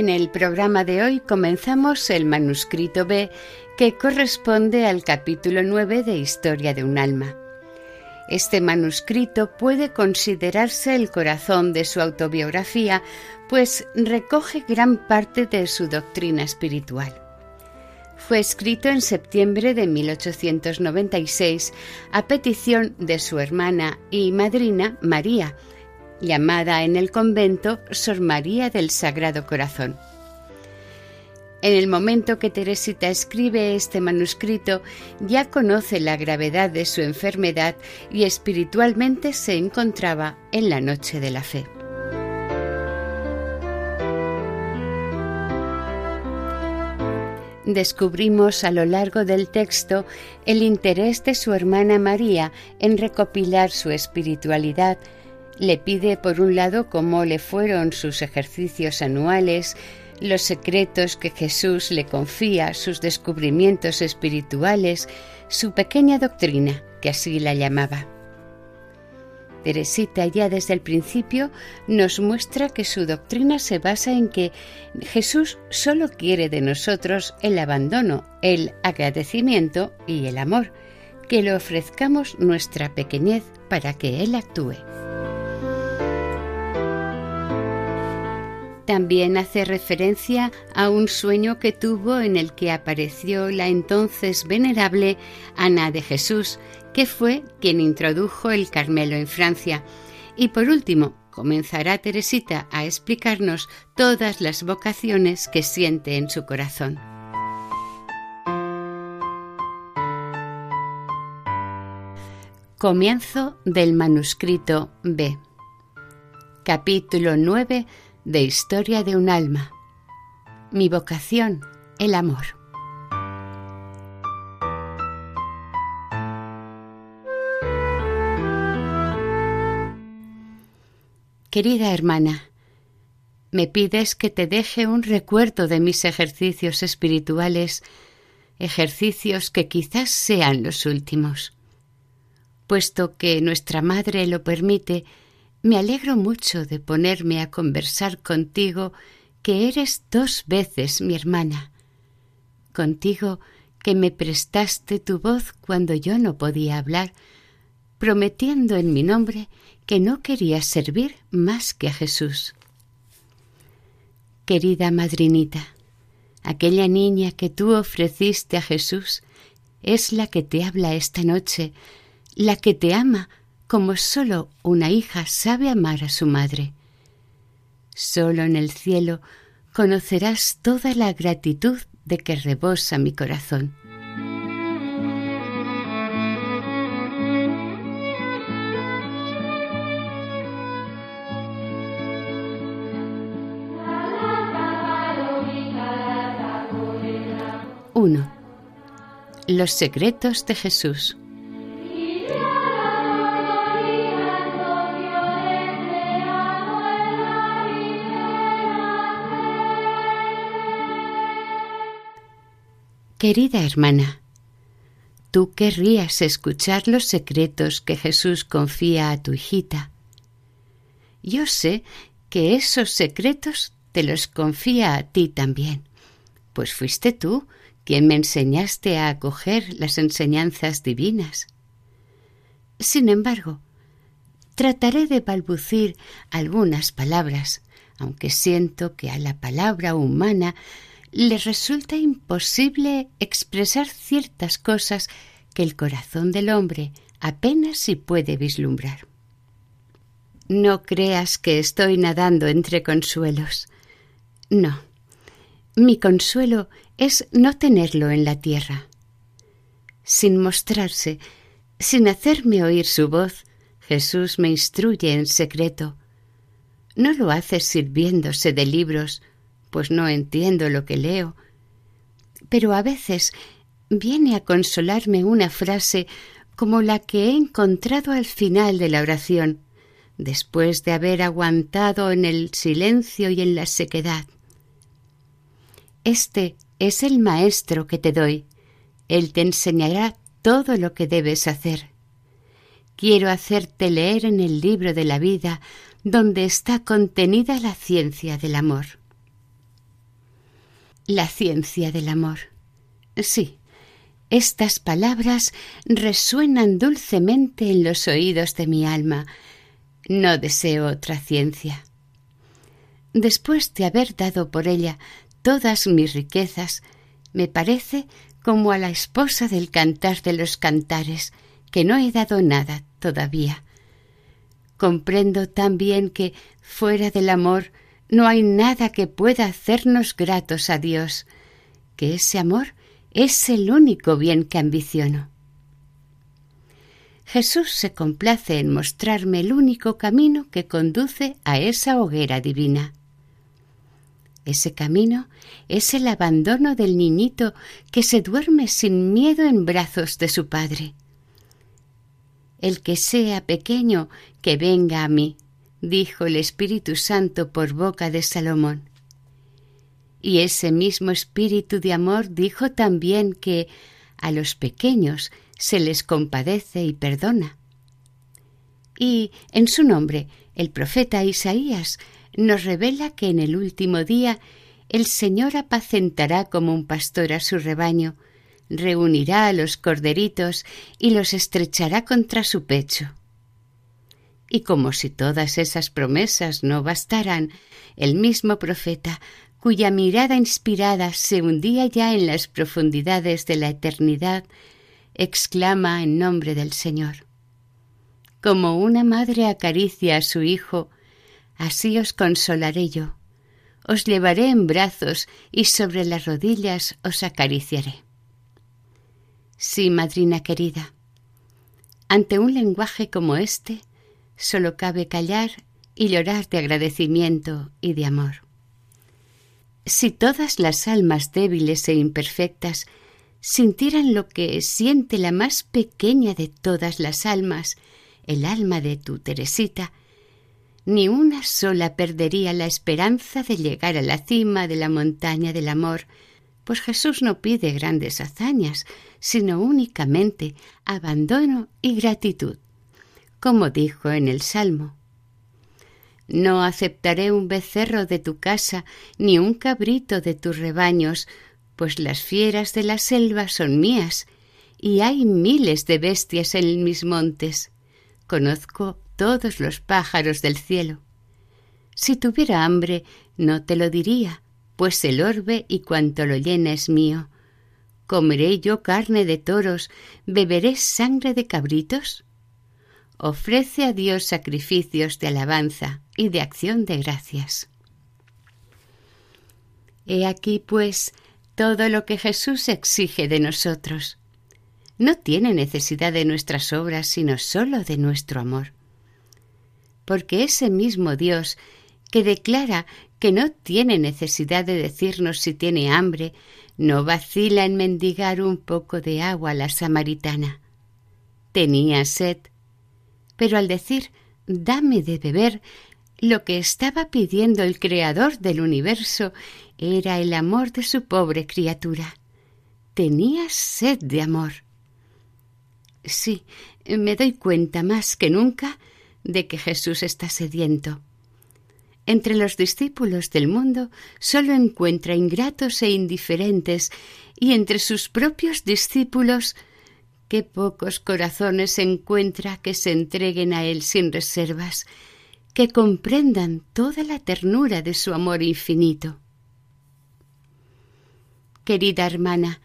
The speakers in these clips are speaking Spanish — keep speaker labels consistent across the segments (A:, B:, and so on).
A: En el programa de hoy comenzamos el manuscrito B que corresponde al capítulo 9 de Historia de un alma. Este manuscrito puede considerarse el corazón de su autobiografía, pues recoge gran parte de su doctrina espiritual. Fue escrito en septiembre de 1896 a petición de su hermana y madrina María, llamada en el convento Sor María del Sagrado Corazón. En el momento que Teresita escribe este manuscrito, ya conoce la gravedad de su enfermedad y espiritualmente se encontraba en la noche de la fe. Descubrimos a lo largo del texto el interés de su hermana María en recopilar su espiritualidad, le pide, por un lado, cómo le fueron sus ejercicios anuales, los secretos que Jesús le confía, sus descubrimientos espirituales, su pequeña doctrina, que así la llamaba. Teresita ya desde el principio nos muestra que su doctrina se basa en que Jesús solo quiere de nosotros el abandono, el agradecimiento y el amor, que le ofrezcamos nuestra pequeñez para que Él actúe. También hace referencia a un sueño que tuvo en el que apareció la entonces venerable Ana de Jesús, que fue quien introdujo el Carmelo en Francia. Y por último, comenzará Teresita a explicarnos todas las vocaciones que siente en su corazón. Comienzo del manuscrito B. Capítulo 9 de Historia de un alma. Mi vocación, el amor. Querida hermana, me pides que te deje un recuerdo de mis ejercicios espirituales, ejercicios que quizás sean los últimos. Puesto que nuestra Madre lo permite, me alegro mucho de ponerme a conversar contigo, que eres dos veces mi hermana. Contigo que me prestaste tu voz cuando yo no podía hablar, prometiendo en mi nombre que no querías servir más que a Jesús. Querida madrinita, aquella niña que tú ofreciste a Jesús es la que te habla esta noche, la que te ama como sólo una hija sabe amar a su madre. Solo en el cielo conocerás toda la gratitud de que rebosa mi corazón. Uno. Los secretos de Jesús. Querida hermana, tú querrías escuchar los secretos que Jesús confía a tu hijita. Yo sé que esos secretos te los confía a ti también, pues fuiste tú quien me enseñaste a acoger las enseñanzas divinas. Sin embargo, trataré de balbucir algunas palabras, aunque siento que a la palabra humana le resulta imposible expresar ciertas cosas que el corazón del hombre apenas si puede vislumbrar. No creas que estoy nadando entre consuelos. No. Mi consuelo es no tenerlo en la tierra. Sin mostrarse, sin hacerme oír su voz, Jesús me instruye en secreto. No lo hace sirviéndose de libros, pues no entiendo lo que leo, pero a veces viene a consolarme una frase como la que he encontrado al final de la oración, después de haber aguantado en el silencio y en la sequedad. Este es el Maestro que te doy. Él te enseñará todo lo que debes hacer. Quiero hacerte leer en el libro de la vida donde está contenida la ciencia del amor. La ciencia del amor. Sí, estas palabras resuenan dulcemente en los oídos de mi alma. No deseo otra ciencia. Después de haber dado por ella todas mis riquezas, me parece como a la esposa del cantar de los cantares, que no he dado nada todavía. Comprendo también que fuera del amor no hay nada que pueda hacernos gratos a Dios, que ese amor es el único bien que ambiciono. Jesús se complace en mostrarme el único camino que conduce a esa hoguera divina. Ese camino es el abandono del niñito que se duerme sin miedo en brazos de su padre. El que sea pequeño, que venga a mí, dijo el Espíritu Santo por boca de Salomón. Y ese mismo espíritu de amor dijo también que a los pequeños se les compadece y perdona. Y en su nombre el profeta Isaías nos revela que en el último día el Señor apacentará como un pastor a su rebaño, reunirá a los corderitos y los estrechará contra su pecho. Y como si todas esas promesas no bastaran, el mismo profeta cuya mirada inspirada se hundía ya en las profundidades de la eternidad, exclama en nombre del Señor. Como una madre acaricia a su hijo, así os consolaré yo. Os llevaré en brazos y sobre las rodillas os acariciaré. Sí, madrina querida, ante un lenguaje como este, solo cabe callar y llorar de agradecimiento y de amor. Si todas las almas débiles e imperfectas sintieran lo que siente la más pequeña de todas las almas, el alma de tu Teresita, ni una sola perdería la esperanza de llegar a la cima de la montaña del amor, pues Jesús no pide grandes hazañas, sino únicamente abandono y gratitud, como dijo en el Salmo. No aceptaré un becerro de tu casa, ni un cabrito de tus rebaños, pues las fieras de la selva son mías, y hay miles de bestias en mis montes. Conozco todos los pájaros del cielo. Si tuviera hambre, no te lo diría, pues el orbe y cuanto lo llena es mío. ¿Comeré yo carne de toros? ¿Beberé sangre de cabritos? Ofrece a Dios sacrificios de alabanza y de acción de gracias. He aquí, pues, todo lo que Jesús exige de nosotros. No tiene necesidad de nuestras obras, sino sólo de nuestro amor. Porque ese mismo Dios que declara que no tiene necesidad de decirnos si tiene hambre, no vacila en mendigar un poco de agua a la samaritana. Tenía sed, pero al decir dame de beber, lo que estaba pidiendo el Creador del universo era el amor de su pobre criatura. Tenía sed de amor. Sí, me doy cuenta más que nunca de que Jesús está sediento. entre los discípulos del mundo solo encuentra ingratos e indiferentes, y entre sus propios discípulos qué pocos corazones encuentra que se entreguen a Él sin reservas, que comprendan toda la ternura de su amor infinito. Querida hermana,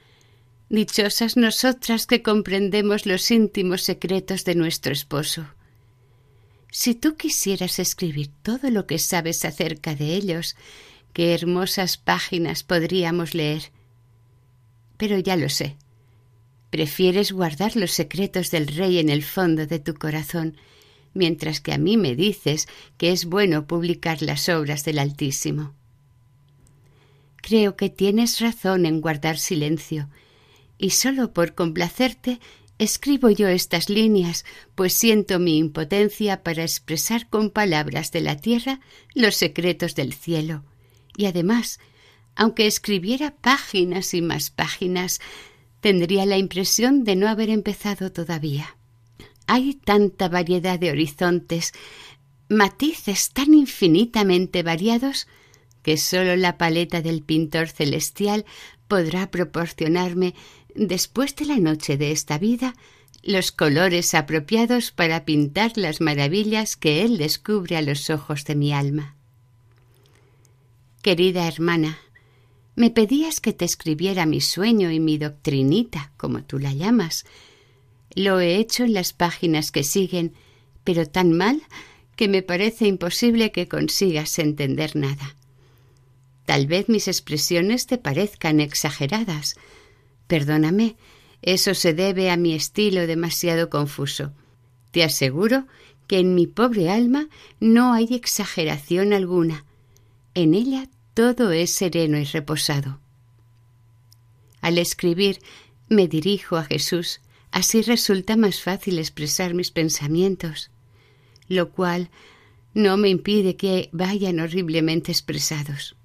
A: dichosas nosotras que comprendemos los íntimos secretos de nuestro esposo. Si tú quisieras escribir todo lo que sabes acerca de ellos, qué hermosas páginas podríamos leer. Pero ya lo sé. Prefieres guardar los secretos del rey en el fondo de tu corazón, mientras que a mí me dices que es bueno publicar las obras del Altísimo. Creo que tienes razón en guardar silencio, y solo por complacerte Escribo yo estas líneas, pues siento mi impotencia para expresar con palabras de la tierra los secretos del cielo. Y además, aunque escribiera páginas y más páginas, tendría la impresión de no haber empezado todavía. Hay tanta variedad de horizontes, matices tan infinitamente variados, que sólo la paleta del pintor celestial podrá proporcionarme después de la noche de esta vida, los colores apropiados para pintar las maravillas que Él descubre a los ojos de mi alma. Querida hermana, me pedías que te escribiera mi sueño y mi doctrinita, como tú la llamas. Lo he hecho en las páginas que siguen, pero tan mal que me parece imposible que consigas entender nada. Tal vez mis expresiones te parezcan exageradas, Perdóname, eso se debe a mi estilo demasiado confuso. Te aseguro que en mi pobre alma no hay exageración alguna. En ella todo es sereno y reposado. Al escribir me dirijo a Jesús, así resulta más fácil expresar mis pensamientos, lo cual no me impide que vayan horriblemente expresados.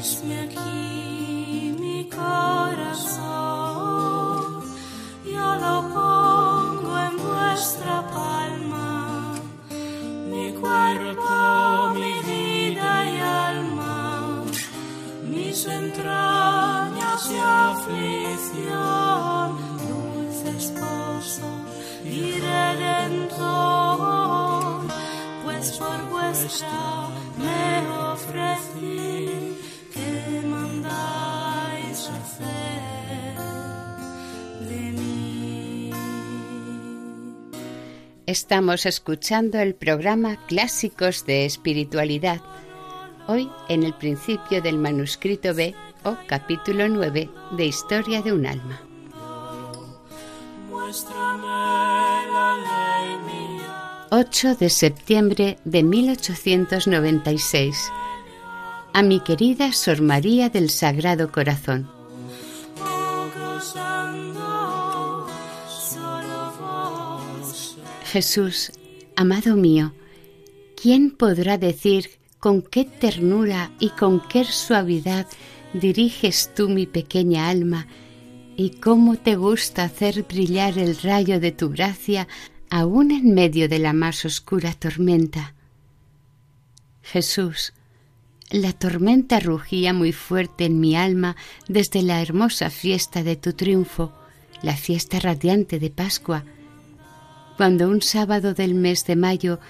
A: Christmas. Estamos escuchando el programa Clásicos de Espiritualidad, hoy en el principio del manuscrito B o capítulo 9 de Historia de un alma. 8 de septiembre de 1896. A mi querida Sor María del Sagrado Corazón. Jesús, amado mío, ¿quién podrá decir con qué ternura y con qué suavidad diriges tú mi pequeña alma y cómo te gusta hacer brillar el rayo de tu gracia aún en medio de la más oscura tormenta. Jesús, la tormenta rugía muy fuerte en mi alma desde la hermosa fiesta de tu triunfo, la fiesta radiante de Pascua, cuando un sábado del mes de mayo,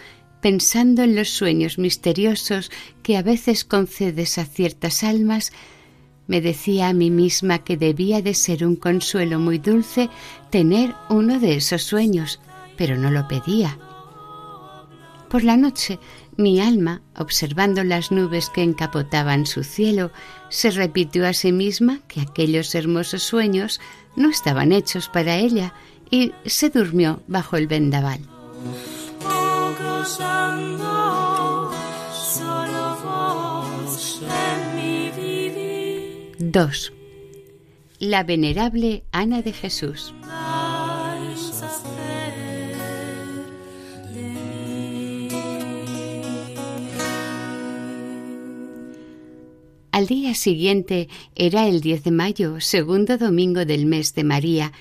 A: pensando en los sueños misteriosos que a veces concedes a ciertas almas, me decía a mí misma que debía de ser un consuelo muy dulce tener uno de esos sueños, pero no lo pedía. Por la noche, mi alma, observando las nubes que encapotaban su cielo, se repitió a sí misma que aquellos hermosos sueños no estaban hechos para ella y se durmió bajo el vendaval. 2. La venerable Ana de Jesús. Al día siguiente era el 10 de mayo, segundo domingo del mes de María,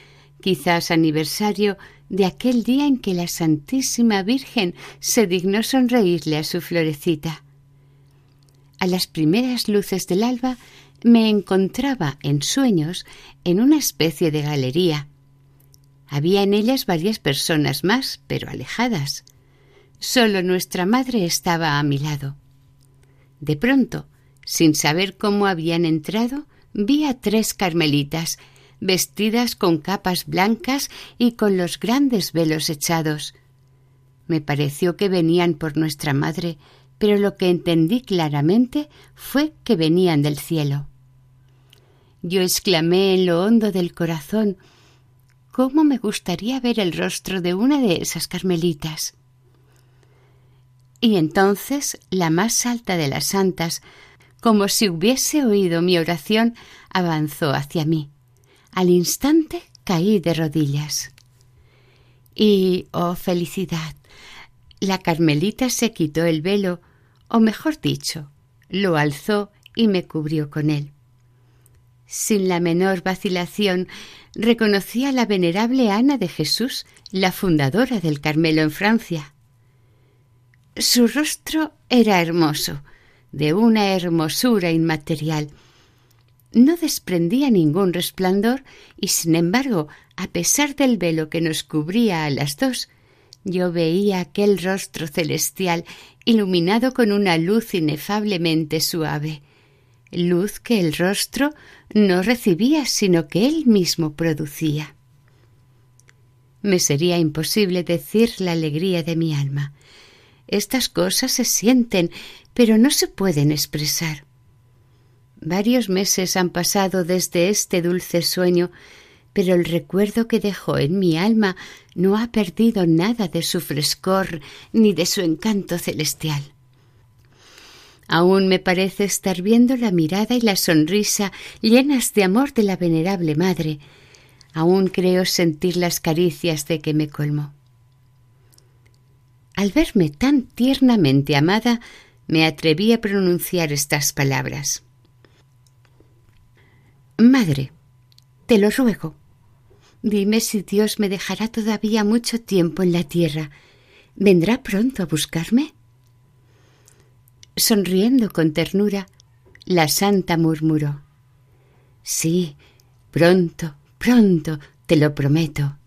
A: quizás aniversario de aquel día en que la Santísima Virgen se dignó sonreírle a su florecita. A las primeras luces del alba me encontraba en sueños en una especie de galería. Había en ellas varias personas más, pero alejadas. Solo nuestra madre estaba a mi lado. De pronto, sin saber cómo habían entrado, vi a tres carmelitas, vestidas con capas blancas y con los grandes velos echados. Me pareció que venían por nuestra madre, pero lo que entendí claramente fue que venían del cielo. Yo exclamé en lo hondo del corazón ¿Cómo me gustaría ver el rostro de una de esas carmelitas? Y entonces la más alta de las santas, como si hubiese oído mi oración, avanzó hacia mí. Al instante caí de rodillas. Y, oh felicidad, la carmelita se quitó el velo, o mejor dicho, lo alzó y me cubrió con él. Sin la menor vacilación, reconocí a la venerable Ana de Jesús, la fundadora del Carmelo en Francia. Su rostro era hermoso, de una hermosura inmaterial. No desprendía ningún resplandor y, sin embargo, a pesar del velo que nos cubría a las dos, yo veía aquel rostro celestial iluminado con una luz inefablemente suave luz que el rostro no recibía, sino que él mismo producía. Me sería imposible decir la alegría de mi alma. Estas cosas se sienten, pero no se pueden expresar. Varios meses han pasado desde este dulce sueño, pero el recuerdo que dejó en mi alma no ha perdido nada de su frescor ni de su encanto celestial. Aún me parece estar viendo la mirada y la sonrisa llenas de amor de la venerable madre. Aún creo sentir las caricias de que me colmó. Al verme tan tiernamente amada, me atreví a pronunciar estas palabras. Madre, te lo ruego. Dime si Dios me dejará todavía mucho tiempo en la tierra. ¿Vendrá pronto a buscarme? Sonriendo con ternura, la santa murmuró Sí, pronto, pronto, te lo prometo.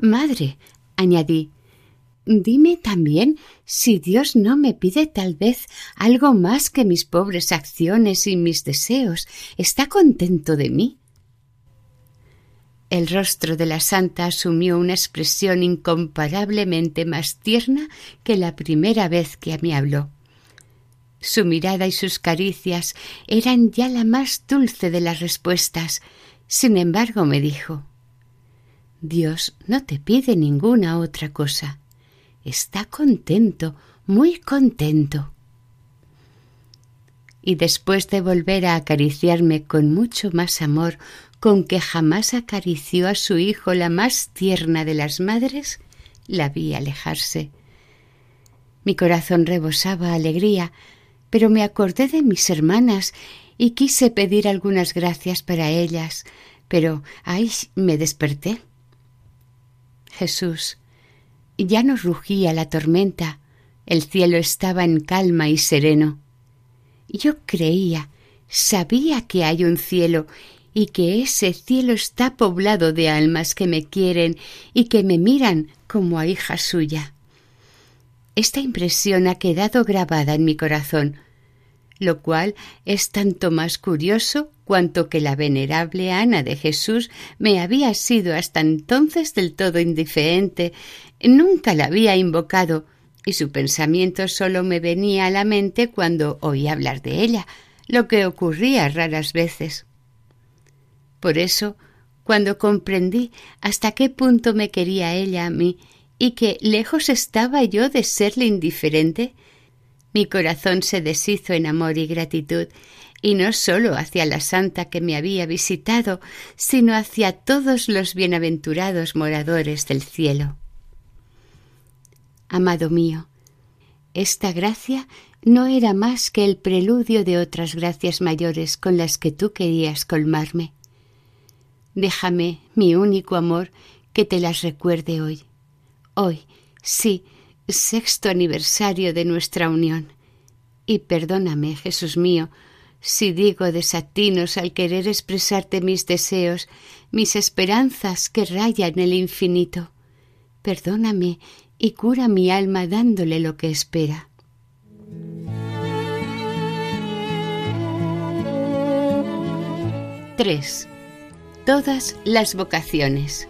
A: Madre, añadí, dime también si Dios no me pide tal vez algo más que mis pobres acciones y mis deseos. ¿Está contento de mí? El rostro de la santa asumió una expresión incomparablemente más tierna que la primera vez que a mí habló. Su mirada y sus caricias eran ya la más dulce de las respuestas. Sin embargo, me dijo Dios no te pide ninguna otra cosa. Está contento, muy contento. Y después de volver a acariciarme con mucho más amor con que jamás acarició a su hijo la más tierna de las madres, la vi alejarse. Mi corazón rebosaba alegría pero me acordé de mis hermanas y quise pedir algunas gracias para ellas, Pero, ay, me desperté. Jesús, ya no rugía la tormenta, el cielo estaba en calma y sereno. Yo creía, sabía que hay un cielo y que ese cielo está poblado de almas que me quieren y que me miran como a hija suya. Esta impresión ha quedado grabada en mi corazón, lo cual es tanto más curioso cuanto que la venerable Ana de Jesús me había sido hasta entonces del todo indiferente, nunca la había invocado, y su pensamiento solo me venía a la mente cuando oí hablar de ella, lo que ocurría raras veces. Por eso, cuando comprendí hasta qué punto me quería ella a mí y que lejos estaba yo de serle indiferente, mi corazón se deshizo en amor y gratitud, y no sólo hacia la santa que me había visitado, sino hacia todos los bienaventurados moradores del cielo. Amado mío, esta gracia no era más que el preludio de otras gracias mayores con las que tú querías colmarme. Déjame, mi único amor, que te las recuerde hoy. Hoy, sí, sexto aniversario de nuestra unión. Y perdóname, Jesús mío, si digo desatinos al querer expresarte mis deseos, mis esperanzas que rayan el infinito. Perdóname y cura mi alma dándole lo que espera. Tres. Todas las vocaciones.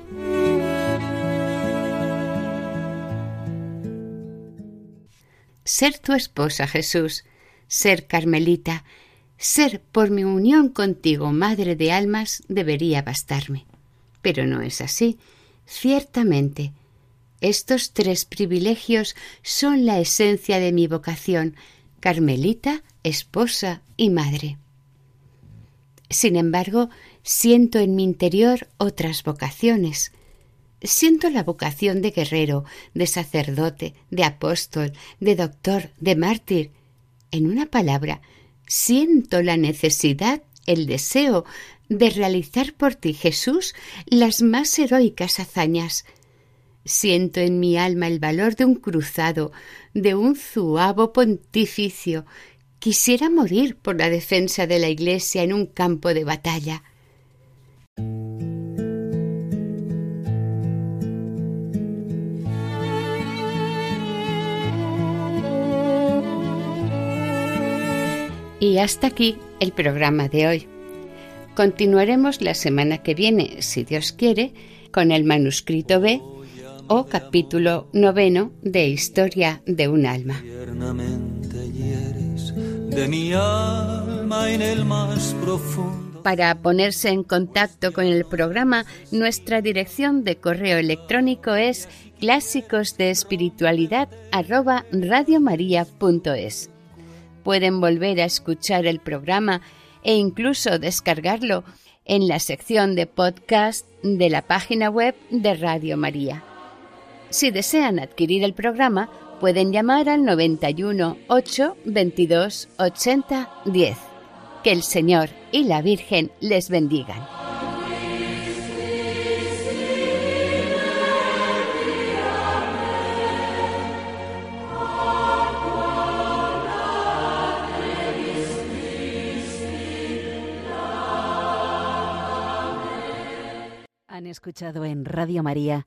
A: ser tu esposa, Jesús, ser Carmelita, ser por mi unión contigo madre de almas debería bastarme. Pero no es así. Ciertamente, estos tres privilegios son la esencia de mi vocación, Carmelita, esposa y madre. Sin embargo, siento en mi interior otras vocaciones, Siento la vocación de guerrero, de sacerdote, de apóstol, de doctor, de mártir. En una palabra, siento la necesidad, el deseo de realizar por ti, Jesús, las más heroicas hazañas. Siento en mi alma el valor de un cruzado, de un zuavo pontificio. Quisiera morir por la defensa de la Iglesia en un campo de batalla. Y hasta aquí el programa de hoy. Continuaremos la semana que viene, si Dios quiere, con el manuscrito B o capítulo noveno de Historia de un alma. Para ponerse en contacto con el programa, nuestra dirección de correo electrónico es clásicos de espiritualidad pueden volver a escuchar el programa e incluso descargarlo en la sección de podcast de la página web de Radio María. Si desean adquirir el programa, pueden llamar al 91 8 22 80 10. Que el Señor y la Virgen les bendigan.
B: escuchado en Radio María